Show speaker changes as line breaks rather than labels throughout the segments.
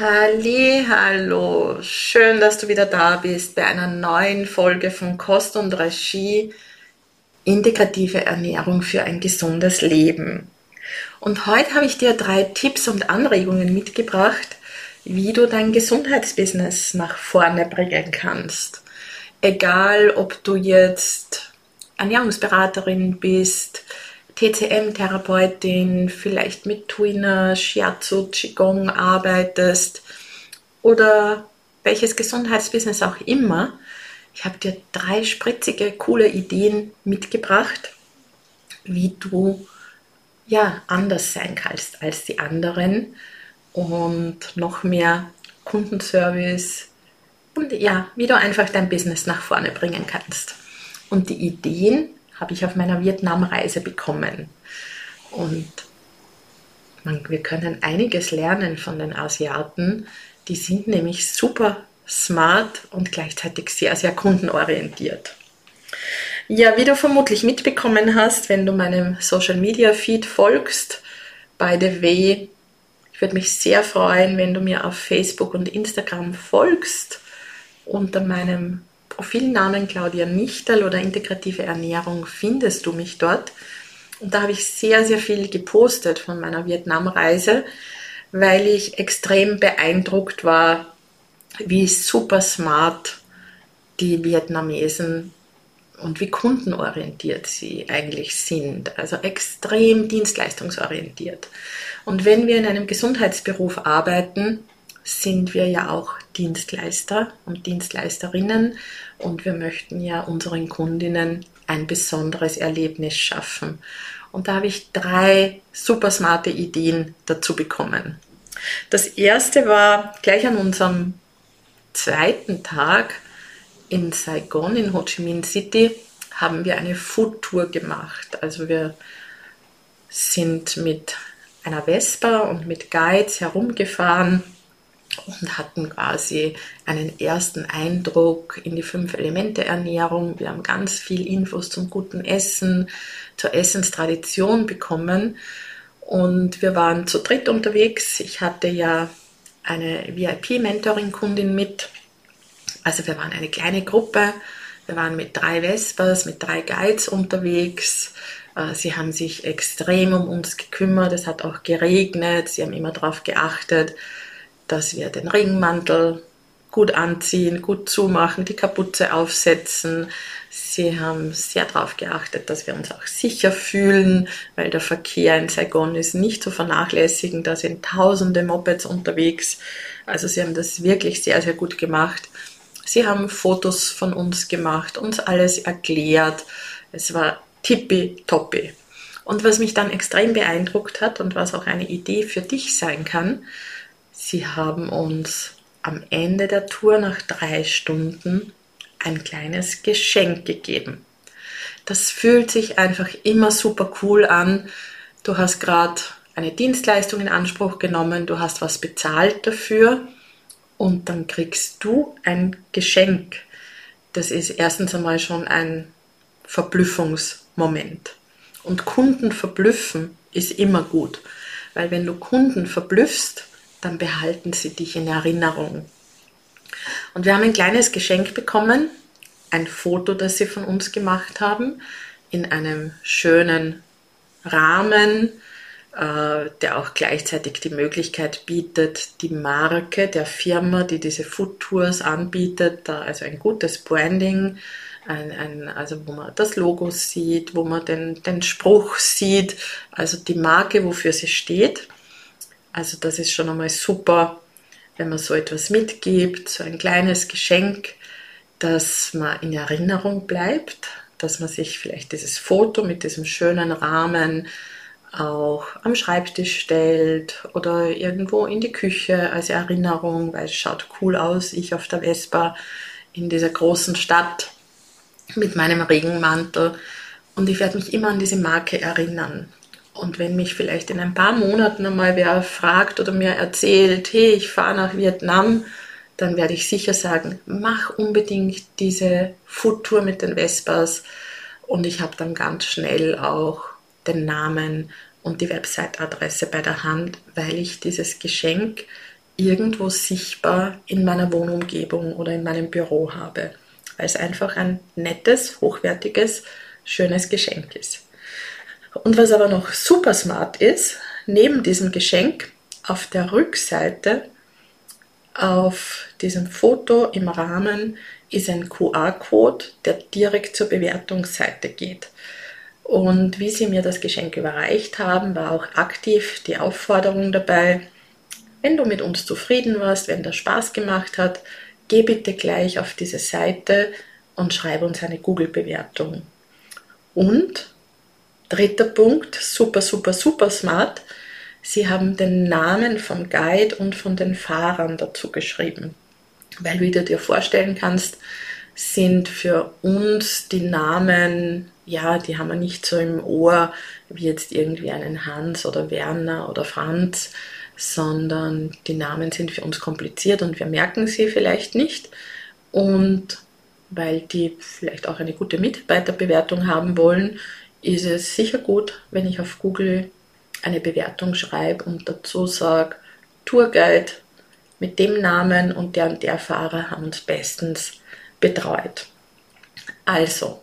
Halli, hallo. Schön, dass du wieder da bist bei einer neuen Folge von Kost und Regie. Integrative Ernährung für ein gesundes Leben. Und heute habe ich dir drei Tipps und Anregungen mitgebracht, wie du dein Gesundheitsbusiness nach vorne bringen kannst. Egal, ob du jetzt Ernährungsberaterin bist, TCM-Therapeutin, vielleicht mit Tuina, Shiatsu, Qigong arbeitest oder welches Gesundheitsbusiness auch immer. Ich habe dir drei spritzige, coole Ideen mitgebracht, wie du ja anders sein kannst als die anderen und noch mehr Kundenservice und ja, wie du einfach dein Business nach vorne bringen kannst. Und die Ideen habe ich auf meiner Vietnamreise bekommen. Und man, wir können einiges lernen von den Asiaten. Die sind nämlich super smart und gleichzeitig sehr, sehr kundenorientiert. Ja, wie du vermutlich mitbekommen hast, wenn du meinem Social Media Feed folgst, by the way, ich würde mich sehr freuen, wenn du mir auf Facebook und Instagram folgst unter meinem Profilnamen Claudia Nichtel oder integrative Ernährung findest du mich dort. Und da habe ich sehr, sehr viel gepostet von meiner Vietnamreise, weil ich extrem beeindruckt war, wie super smart die Vietnamesen und wie kundenorientiert sie eigentlich sind. Also extrem dienstleistungsorientiert. Und wenn wir in einem Gesundheitsberuf arbeiten, sind wir ja auch Dienstleister und Dienstleisterinnen und wir möchten ja unseren Kundinnen ein besonderes Erlebnis schaffen. Und da habe ich drei super smarte Ideen dazu bekommen. Das erste war gleich an unserem zweiten Tag in Saigon, in Ho Chi Minh City, haben wir eine Food Tour gemacht. Also wir sind mit einer Vespa und mit Guides herumgefahren und hatten quasi einen ersten Eindruck in die fünf Elemente Ernährung. Wir haben ganz viel Infos zum guten Essen, zur Essenstradition bekommen und wir waren zu dritt unterwegs. Ich hatte ja eine VIP-Mentoring-Kundin mit. Also wir waren eine kleine Gruppe. Wir waren mit drei Vespers, mit drei Guides unterwegs. Äh, sie haben sich extrem um uns gekümmert. Es hat auch geregnet. Sie haben immer darauf geachtet, dass wir den Ringmantel gut anziehen, gut zumachen, die Kapuze aufsetzen. Sie haben sehr darauf geachtet, dass wir uns auch sicher fühlen, weil der Verkehr in Saigon ist nicht zu vernachlässigen. Da sind tausende Mopeds unterwegs. Also sie haben das wirklich sehr, sehr gut gemacht. Sie haben Fotos von uns gemacht, uns alles erklärt. Es war tippitoppi. Und was mich dann extrem beeindruckt hat und was auch eine Idee für dich sein kann, Sie haben uns am Ende der Tour nach drei Stunden ein kleines Geschenk gegeben. Das fühlt sich einfach immer super cool an. Du hast gerade eine Dienstleistung in Anspruch genommen, du hast was bezahlt dafür und dann kriegst du ein Geschenk. Das ist erstens einmal schon ein Verblüffungsmoment. Und Kunden verblüffen ist immer gut, weil wenn du Kunden verblüffst, dann behalten sie dich in Erinnerung. Und wir haben ein kleines Geschenk bekommen, ein Foto, das sie von uns gemacht haben, in einem schönen Rahmen, äh, der auch gleichzeitig die Möglichkeit bietet, die Marke der Firma, die diese Food Tours anbietet, da also ein gutes Branding, ein, ein, also wo man das Logo sieht, wo man den, den Spruch sieht, also die Marke, wofür sie steht. Also das ist schon einmal super, wenn man so etwas mitgibt, so ein kleines Geschenk, dass man in Erinnerung bleibt, dass man sich vielleicht dieses Foto mit diesem schönen Rahmen auch am Schreibtisch stellt oder irgendwo in die Küche als Erinnerung, weil es schaut cool aus, ich auf der Vespa in dieser großen Stadt mit meinem Regenmantel und ich werde mich immer an diese Marke erinnern. Und wenn mich vielleicht in ein paar Monaten einmal wer fragt oder mir erzählt, hey, ich fahre nach Vietnam, dann werde ich sicher sagen, mach unbedingt diese Foodtour mit den Vespas. Und ich habe dann ganz schnell auch den Namen und die Website-Adresse bei der Hand, weil ich dieses Geschenk irgendwo sichtbar in meiner Wohnumgebung oder in meinem Büro habe, weil es einfach ein nettes, hochwertiges, schönes Geschenk ist. Und was aber noch super smart ist, neben diesem Geschenk auf der Rückseite auf diesem Foto im Rahmen ist ein QR-Code, der direkt zur Bewertungsseite geht. Und wie sie mir das Geschenk überreicht haben, war auch aktiv die Aufforderung dabei, wenn du mit uns zufrieden warst, wenn das Spaß gemacht hat, geh bitte gleich auf diese Seite und schreib uns eine Google-Bewertung. Und dritter Punkt, super, super, super smart, sie haben den Namen vom Guide und von den Fahrern dazu geschrieben. Weil, wie du dir vorstellen kannst, sind für uns die Namen ja, die haben wir nicht so im Ohr wie jetzt irgendwie einen Hans oder Werner oder Franz, sondern die Namen sind für uns kompliziert und wir merken sie vielleicht nicht. Und weil die vielleicht auch eine gute Mitarbeiterbewertung haben wollen, ist es sicher gut, wenn ich auf Google eine Bewertung schreibe und dazu sage, Tourguide mit dem Namen und der und der Fahrer haben uns bestens betreut. Also,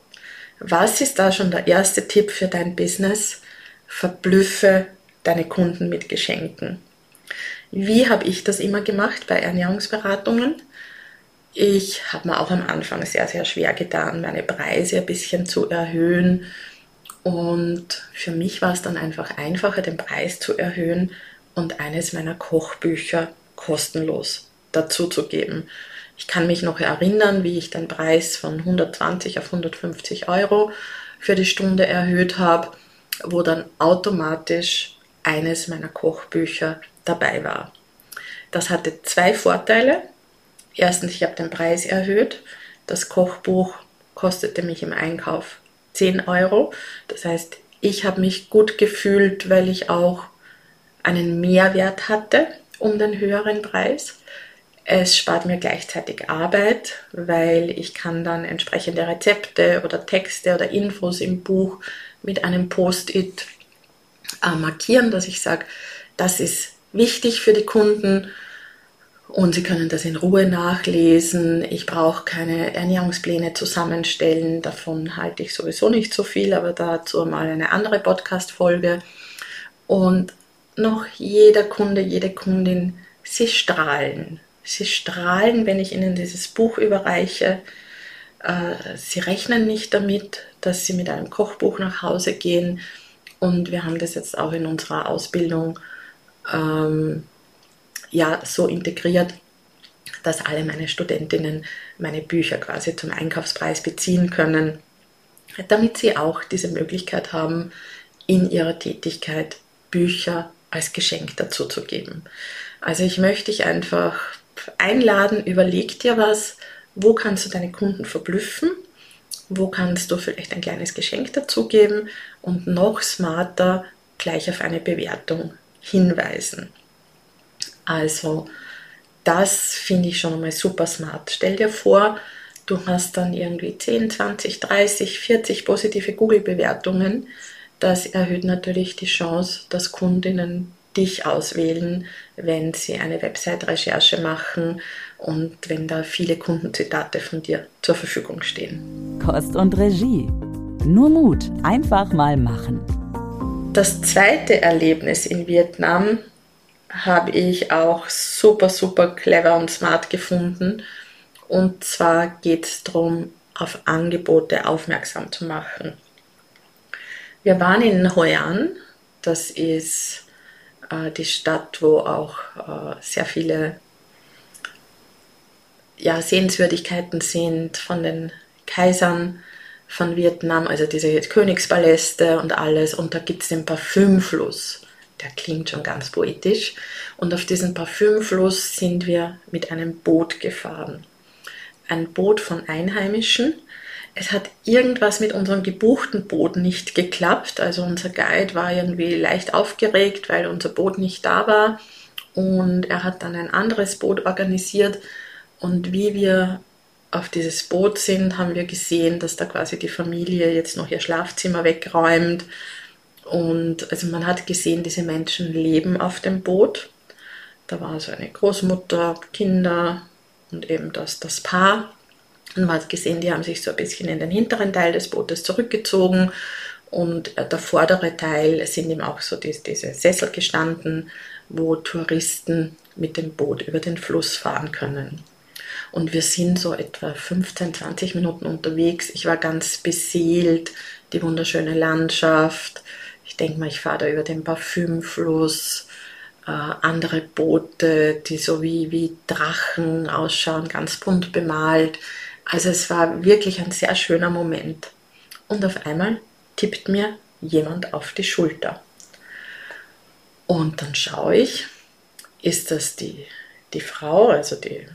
was ist da schon der erste Tipp für dein Business? Verblüffe deine Kunden mit Geschenken. Wie habe ich das immer gemacht bei Ernährungsberatungen? Ich habe mir auch am Anfang sehr, sehr schwer getan, meine Preise ein bisschen zu erhöhen. Und für mich war es dann einfach einfacher, den Preis zu erhöhen und eines meiner Kochbücher kostenlos dazu zu geben. Ich kann mich noch erinnern, wie ich den Preis von 120 auf 150 Euro für die Stunde erhöht habe, wo dann automatisch eines meiner Kochbücher dabei war. Das hatte zwei Vorteile. Erstens, ich habe den Preis erhöht. Das Kochbuch kostete mich im Einkauf 10 Euro. Das heißt, ich habe mich gut gefühlt, weil ich auch einen Mehrwert hatte um den höheren Preis. Es spart mir gleichzeitig Arbeit, weil ich kann dann entsprechende Rezepte oder Texte oder Infos im Buch mit einem Post-it äh, markieren, dass ich sage, das ist wichtig für die Kunden und sie können das in Ruhe nachlesen. Ich brauche keine Ernährungspläne zusammenstellen, davon halte ich sowieso nicht so viel, aber dazu mal eine andere Podcast-Folge. Und noch jeder Kunde, jede Kundin, sie strahlen. Sie strahlen, wenn ich ihnen dieses Buch überreiche. Äh, sie rechnen nicht damit, dass sie mit einem Kochbuch nach Hause gehen. Und wir haben das jetzt auch in unserer Ausbildung ähm, ja, so integriert, dass alle meine Studentinnen meine Bücher quasi zum Einkaufspreis beziehen können, damit sie auch diese Möglichkeit haben, in ihrer Tätigkeit Bücher als Geschenk dazu zu geben. Also ich möchte dich einfach einladen, überleg dir was, wo kannst du deine Kunden verblüffen, wo kannst du vielleicht ein kleines Geschenk dazugeben und noch smarter gleich auf eine Bewertung hinweisen. Also das finde ich schon einmal super smart. Stell dir vor, du hast dann irgendwie 10, 20, 30, 40 positive Google-Bewertungen. Das erhöht natürlich die Chance, dass Kundinnen dich auswählen, wenn sie eine Website-Recherche machen und wenn da viele Kundenzitate von dir zur Verfügung stehen.
Kost und Regie. Nur Mut, einfach mal machen.
Das zweite Erlebnis in Vietnam habe ich auch super, super clever und smart gefunden. Und zwar geht es darum, auf Angebote aufmerksam zu machen. Wir waren in Hoi An, das ist äh, die Stadt, wo auch äh, sehr viele ja, Sehenswürdigkeiten sind von den Kaisern von Vietnam, also diese Königspaläste und alles. Und da gibt es den Parfümfluss. Der klingt schon ganz poetisch. Und auf diesen Parfümfluss sind wir mit einem Boot gefahren. ein Boot von Einheimischen. Es hat irgendwas mit unserem gebuchten Boot nicht geklappt. Also unser Guide war irgendwie leicht aufgeregt, weil unser Boot nicht da war. Und er hat dann ein anderes Boot organisiert. Und wie wir auf dieses Boot sind, haben wir gesehen, dass da quasi die Familie jetzt noch ihr Schlafzimmer wegräumt. Und also man hat gesehen, diese Menschen leben auf dem Boot. Da war so eine Großmutter, Kinder und eben das, das Paar. Und man hat gesehen, die haben sich so ein bisschen in den hinteren Teil des Bootes zurückgezogen. Und der vordere Teil sind eben auch so diese, diese Sessel gestanden, wo Touristen mit dem Boot über den Fluss fahren können. Und wir sind so etwa 15, 20 Minuten unterwegs. Ich war ganz beseelt, die wunderschöne Landschaft. Ich denke mal, ich fahre da über den Parfümfluss äh, andere Boote, die so wie, wie Drachen ausschauen, ganz bunt bemalt. Also es war wirklich ein sehr schöner Moment. Und auf einmal tippt mir jemand auf die Schulter. Und dann schaue ich, ist das die, die Frau, also die,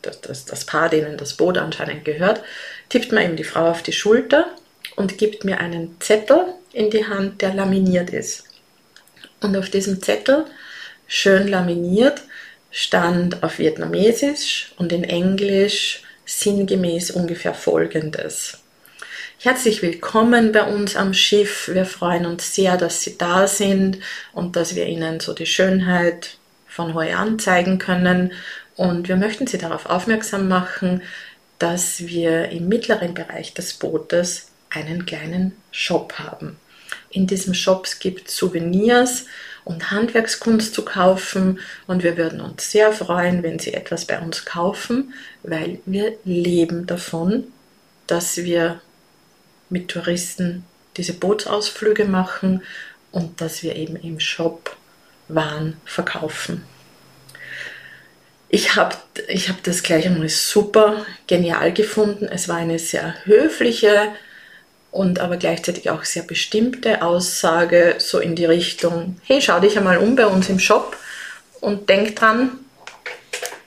das, das, das Paar, denen das Boot anscheinend gehört, tippt mir eben die Frau auf die Schulter und gibt mir einen Zettel in die Hand, der laminiert ist. Und auf diesem Zettel schön laminiert, stand auf Vietnamesisch und in Englisch sinngemäß ungefähr folgendes. Herzlich willkommen bei uns am Schiff. Wir freuen uns sehr, dass Sie da sind und dass wir Ihnen so die Schönheit von Hoi An zeigen können. Und wir möchten Sie darauf aufmerksam machen, dass wir im mittleren Bereich des Bootes einen kleinen Shop haben. In diesem Shop gibt es Souvenirs und Handwerkskunst zu kaufen und wir würden uns sehr freuen, wenn Sie etwas bei uns kaufen, weil wir leben davon, dass wir mit Touristen diese Bootsausflüge machen und dass wir eben im Shop Waren verkaufen. Ich habe ich hab das gleich einmal super genial gefunden. Es war eine sehr höfliche, und aber gleichzeitig auch sehr bestimmte Aussage, so in die Richtung, hey, schau dich einmal um bei uns im Shop und denk dran,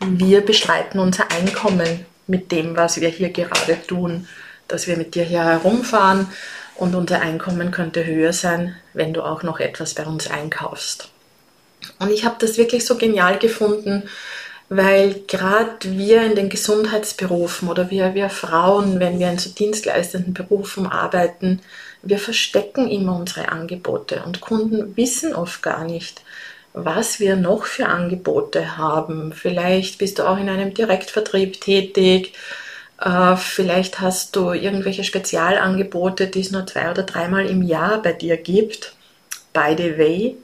wir bestreiten unser Einkommen mit dem, was wir hier gerade tun, dass wir mit dir hier herumfahren und unser Einkommen könnte höher sein, wenn du auch noch etwas bei uns einkaufst. Und ich habe das wirklich so genial gefunden, weil gerade wir in den Gesundheitsberufen oder wir, wir Frauen, wenn wir in so dienstleistenden Berufen arbeiten, wir verstecken immer unsere Angebote und Kunden wissen oft gar nicht, was wir noch für Angebote haben. Vielleicht bist du auch in einem Direktvertrieb tätig, äh, vielleicht hast du irgendwelche Spezialangebote, die es nur zwei oder dreimal im Jahr bei dir gibt. By the way,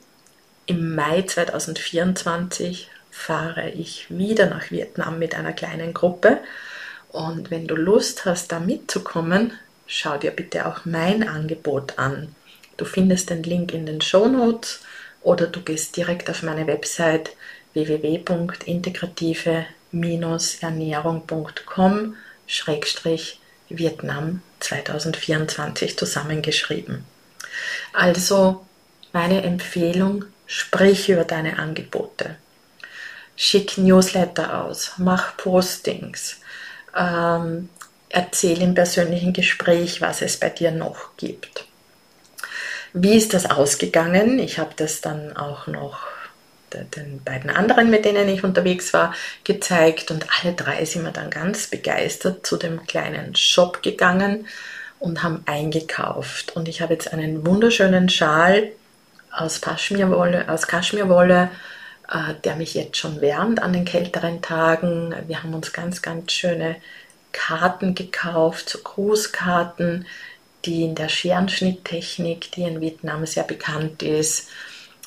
im Mai 2024 fahre ich wieder nach Vietnam mit einer kleinen Gruppe. Und wenn du Lust hast, da mitzukommen, schau dir bitte auch mein Angebot an. Du findest den Link in den Show Notes oder du gehst direkt auf meine Website www.integrative-ernährung.com Vietnam 2024 zusammengeschrieben. Also meine Empfehlung, sprich über deine Angebote schick Newsletter aus, mach Postings, ähm, erzähl im persönlichen Gespräch, was es bei dir noch gibt. Wie ist das ausgegangen? Ich habe das dann auch noch den beiden anderen, mit denen ich unterwegs war, gezeigt und alle drei sind wir dann ganz begeistert zu dem kleinen Shop gegangen und haben eingekauft. Und ich habe jetzt einen wunderschönen Schal aus Kaschmirwolle, aus Kaschmirwolle der mich jetzt schon wärmt an den kälteren Tagen. Wir haben uns ganz, ganz schöne Karten gekauft, so Grußkarten, die in der Scherenschnitttechnik, die in Vietnam sehr bekannt ist.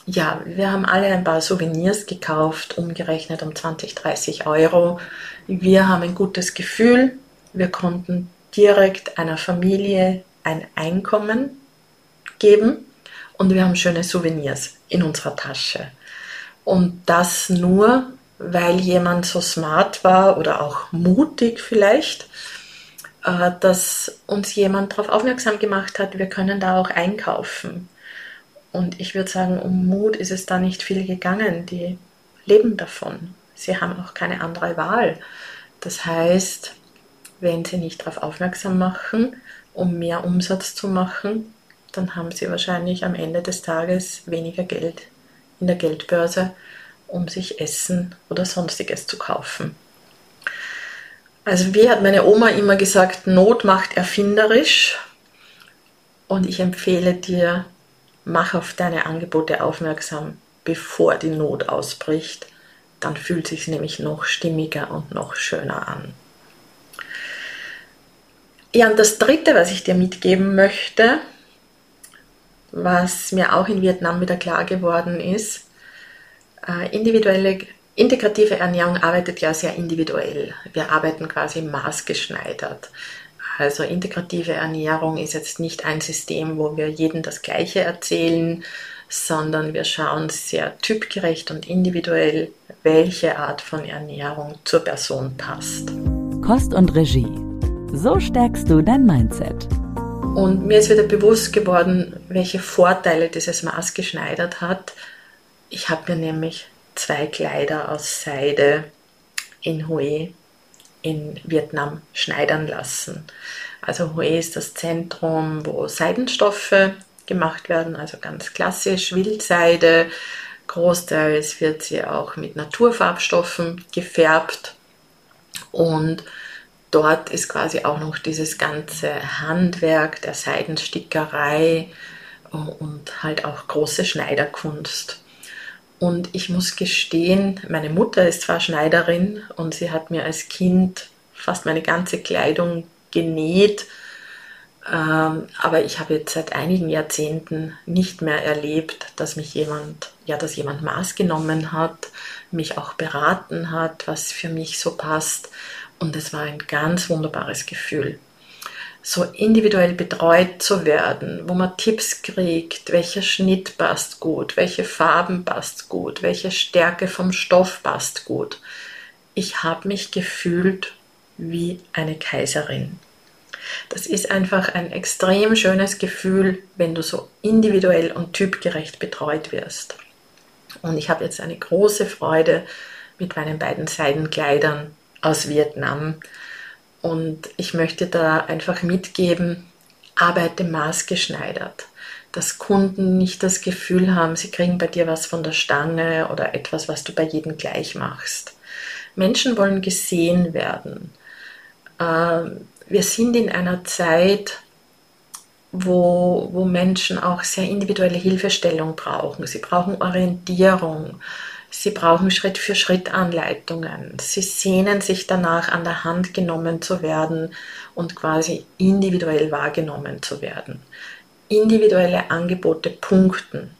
Ja, wir haben alle ein paar Souvenirs gekauft, umgerechnet um 20, 30 Euro. Wir haben ein gutes Gefühl. Wir konnten direkt einer Familie ein Einkommen geben und wir haben schöne Souvenirs in unserer Tasche. Und das nur, weil jemand so smart war oder auch mutig vielleicht, äh, dass uns jemand darauf aufmerksam gemacht hat, wir können da auch einkaufen. Und ich würde sagen, um Mut ist es da nicht viel gegangen. Die leben davon. Sie haben auch keine andere Wahl. Das heißt, wenn sie nicht darauf aufmerksam machen, um mehr Umsatz zu machen, dann haben sie wahrscheinlich am Ende des Tages weniger Geld in der Geldbörse, um sich Essen oder sonstiges zu kaufen. Also wie hat meine Oma immer gesagt, Not macht erfinderisch. Und ich empfehle dir, mach auf deine Angebote aufmerksam, bevor die Not ausbricht. Dann fühlt sich nämlich noch stimmiger und noch schöner an. Ja, und das Dritte, was ich dir mitgeben möchte, was mir auch in Vietnam wieder klar geworden ist, äh, individuelle, integrative Ernährung arbeitet ja sehr individuell. Wir arbeiten quasi maßgeschneidert. Also integrative Ernährung ist jetzt nicht ein System, wo wir jedem das Gleiche erzählen, sondern wir schauen sehr typgerecht und individuell, welche Art von Ernährung zur Person passt.
Kost und Regie. So stärkst du dein Mindset.
Und mir ist wieder bewusst geworden, welche Vorteile dieses Maß geschneidert hat. Ich habe mir nämlich zwei Kleider aus Seide in Hue in Vietnam schneidern lassen. Also Hue ist das Zentrum, wo Seidenstoffe gemacht werden, also ganz klassisch Wildseide. Großteils wird sie auch mit Naturfarbstoffen gefärbt und dort ist quasi auch noch dieses ganze Handwerk der Seidenstickerei und halt auch große Schneiderkunst. Und ich muss gestehen, meine Mutter ist zwar Schneiderin und sie hat mir als Kind fast meine ganze Kleidung genäht, ähm, aber ich habe jetzt seit einigen Jahrzehnten nicht mehr erlebt, dass mich jemand, ja, dass jemand Maß genommen hat, mich auch beraten hat, was für mich so passt. Und es war ein ganz wunderbares Gefühl, so individuell betreut zu werden, wo man Tipps kriegt, welcher Schnitt passt gut, welche Farben passt gut, welche Stärke vom Stoff passt gut. Ich habe mich gefühlt wie eine Kaiserin. Das ist einfach ein extrem schönes Gefühl, wenn du so individuell und typgerecht betreut wirst. Und ich habe jetzt eine große Freude mit meinen beiden Seidenkleidern aus Vietnam. Und ich möchte da einfach mitgeben, arbeite maßgeschneidert, dass Kunden nicht das Gefühl haben, sie kriegen bei dir was von der Stange oder etwas, was du bei jedem gleich machst. Menschen wollen gesehen werden. Ähm, wir sind in einer Zeit, wo, wo Menschen auch sehr individuelle Hilfestellung brauchen. Sie brauchen Orientierung. Sie brauchen Schritt für Schritt Anleitungen. Sie sehnen sich danach, an der Hand genommen zu werden und quasi individuell wahrgenommen zu werden. Individuelle Angebote punkten.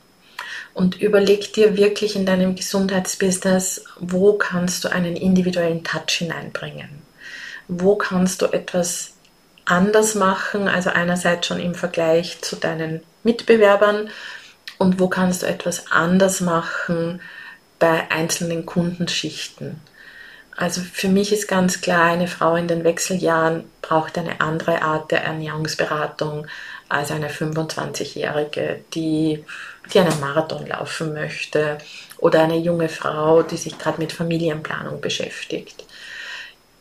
Und überleg dir wirklich in deinem Gesundheitsbusiness, wo kannst du einen individuellen Touch hineinbringen? Wo kannst du etwas anders machen? Also einerseits schon im Vergleich zu deinen Mitbewerbern und wo kannst du etwas anders machen? Bei einzelnen Kundenschichten. Also für mich ist ganz klar, eine Frau in den Wechseljahren braucht eine andere Art der Ernährungsberatung als eine 25-Jährige, die, die einen Marathon laufen möchte oder eine junge Frau, die sich gerade mit Familienplanung beschäftigt.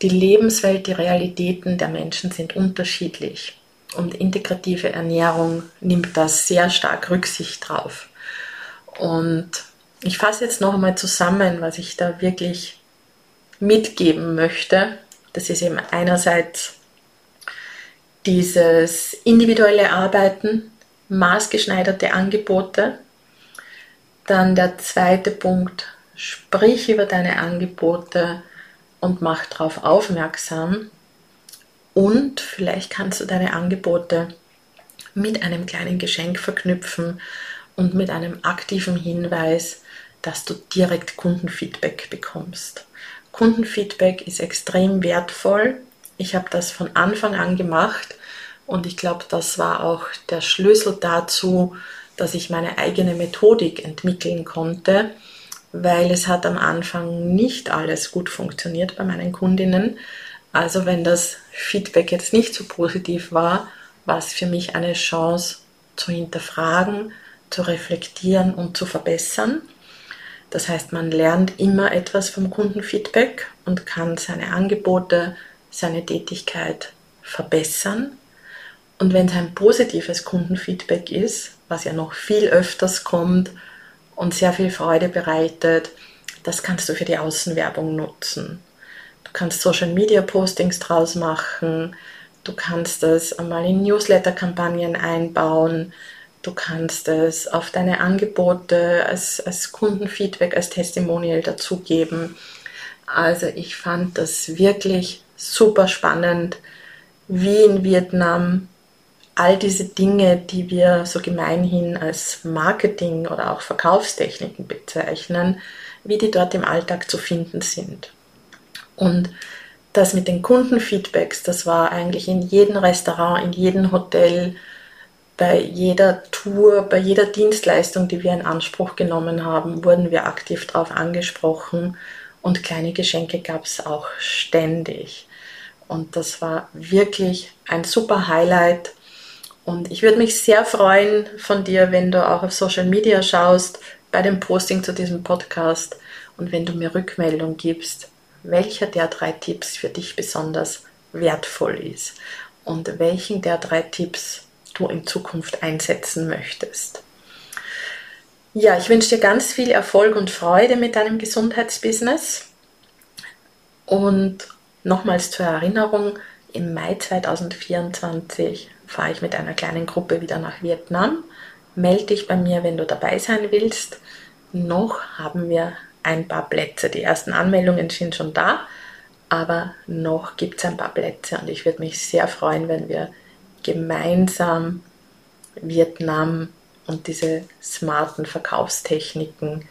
Die Lebenswelt, die Realitäten der Menschen sind unterschiedlich und integrative Ernährung nimmt da sehr stark Rücksicht drauf. Und ich fasse jetzt noch einmal zusammen, was ich da wirklich mitgeben möchte. Das ist eben einerseits dieses individuelle Arbeiten, maßgeschneiderte Angebote. Dann der zweite Punkt, sprich über deine Angebote und mach darauf aufmerksam. Und vielleicht kannst du deine Angebote mit einem kleinen Geschenk verknüpfen und mit einem aktiven Hinweis, dass du direkt Kundenfeedback bekommst. Kundenfeedback ist extrem wertvoll. Ich habe das von Anfang an gemacht und ich glaube, das war auch der Schlüssel dazu, dass ich meine eigene Methodik entwickeln konnte, weil es hat am Anfang nicht alles gut funktioniert bei meinen Kundinnen. Also wenn das Feedback jetzt nicht so positiv war, war es für mich eine Chance zu hinterfragen, zu reflektieren und zu verbessern. Das heißt, man lernt immer etwas vom Kundenfeedback und kann seine Angebote seine Tätigkeit verbessern. Und wenn es ein positives Kundenfeedback ist, was ja noch viel öfters kommt und sehr viel Freude bereitet, das kannst du für die Außenwerbung nutzen. Du kannst Social Media Postings draus machen, du kannst es einmal in Newsletter-Kampagnen einbauen, du kannst es auf deine Angebote als, als Kundenfeedback, als Testimonial dazugeben. Also ich fand das wirklich super spannend, wie in Vietnam all diese Dinge, die wir so gemeinhin als Marketing oder auch Verkaufstechniken bezeichnen, wie die dort im Alltag zu finden sind. Und das mit den Kundenfeedbacks, das war eigentlich in jedem Restaurant, in jedem Hotel, bei jeder Tour, bei jeder Dienstleistung, die wir in Anspruch genommen haben, wurden wir aktiv darauf angesprochen. Und kleine Geschenke gab es auch ständig. Und das war wirklich ein super Highlight. Und ich würde mich sehr freuen von dir, wenn du auch auf Social Media schaust, bei dem Posting zu diesem Podcast und wenn du mir Rückmeldung gibst, welcher der drei Tipps für dich besonders wertvoll ist. Und welchen der drei Tipps du in Zukunft einsetzen möchtest. Ja, ich wünsche dir ganz viel Erfolg und Freude mit deinem Gesundheitsbusiness. Und nochmals zur Erinnerung, im Mai 2024 fahre ich mit einer kleinen Gruppe wieder nach Vietnam. Melde dich bei mir, wenn du dabei sein willst. Noch haben wir ein paar Plätze. Die ersten Anmeldungen sind schon da, aber noch gibt es ein paar Plätze und ich würde mich sehr freuen, wenn wir gemeinsam Vietnam und diese smarten Verkaufstechniken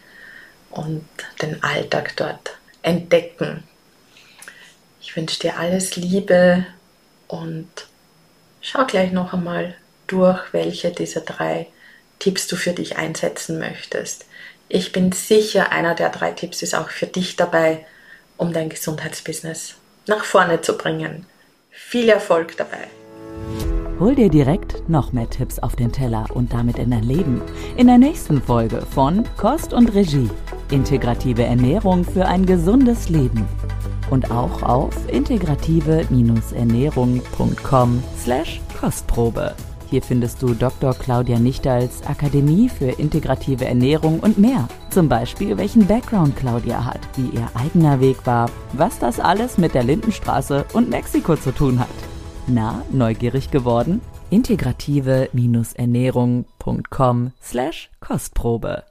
und den Alltag dort entdecken. Ich wünsche dir alles Liebe und Schau gleich noch einmal durch, welche dieser drei Tipps du für dich einsetzen möchtest. Ich bin sicher, einer der drei Tipps ist auch für dich dabei, um dein Gesundheitsbusiness nach vorne zu bringen. Viel Erfolg dabei!
Hol dir direkt noch mehr Tipps auf den Teller und damit in dein Leben. In der nächsten Folge von Kost und Regie. Integrative Ernährung für ein gesundes Leben und auch auf integrative-ernährung.com slash Kostprobe. Hier findest du Dr. Claudia Nichtals Akademie für integrative Ernährung und mehr. Zum Beispiel, welchen Background Claudia hat, wie ihr eigener Weg war, was das alles mit der Lindenstraße und Mexiko zu tun hat. Na, neugierig geworden? integrative-ernährung.com slash Kostprobe.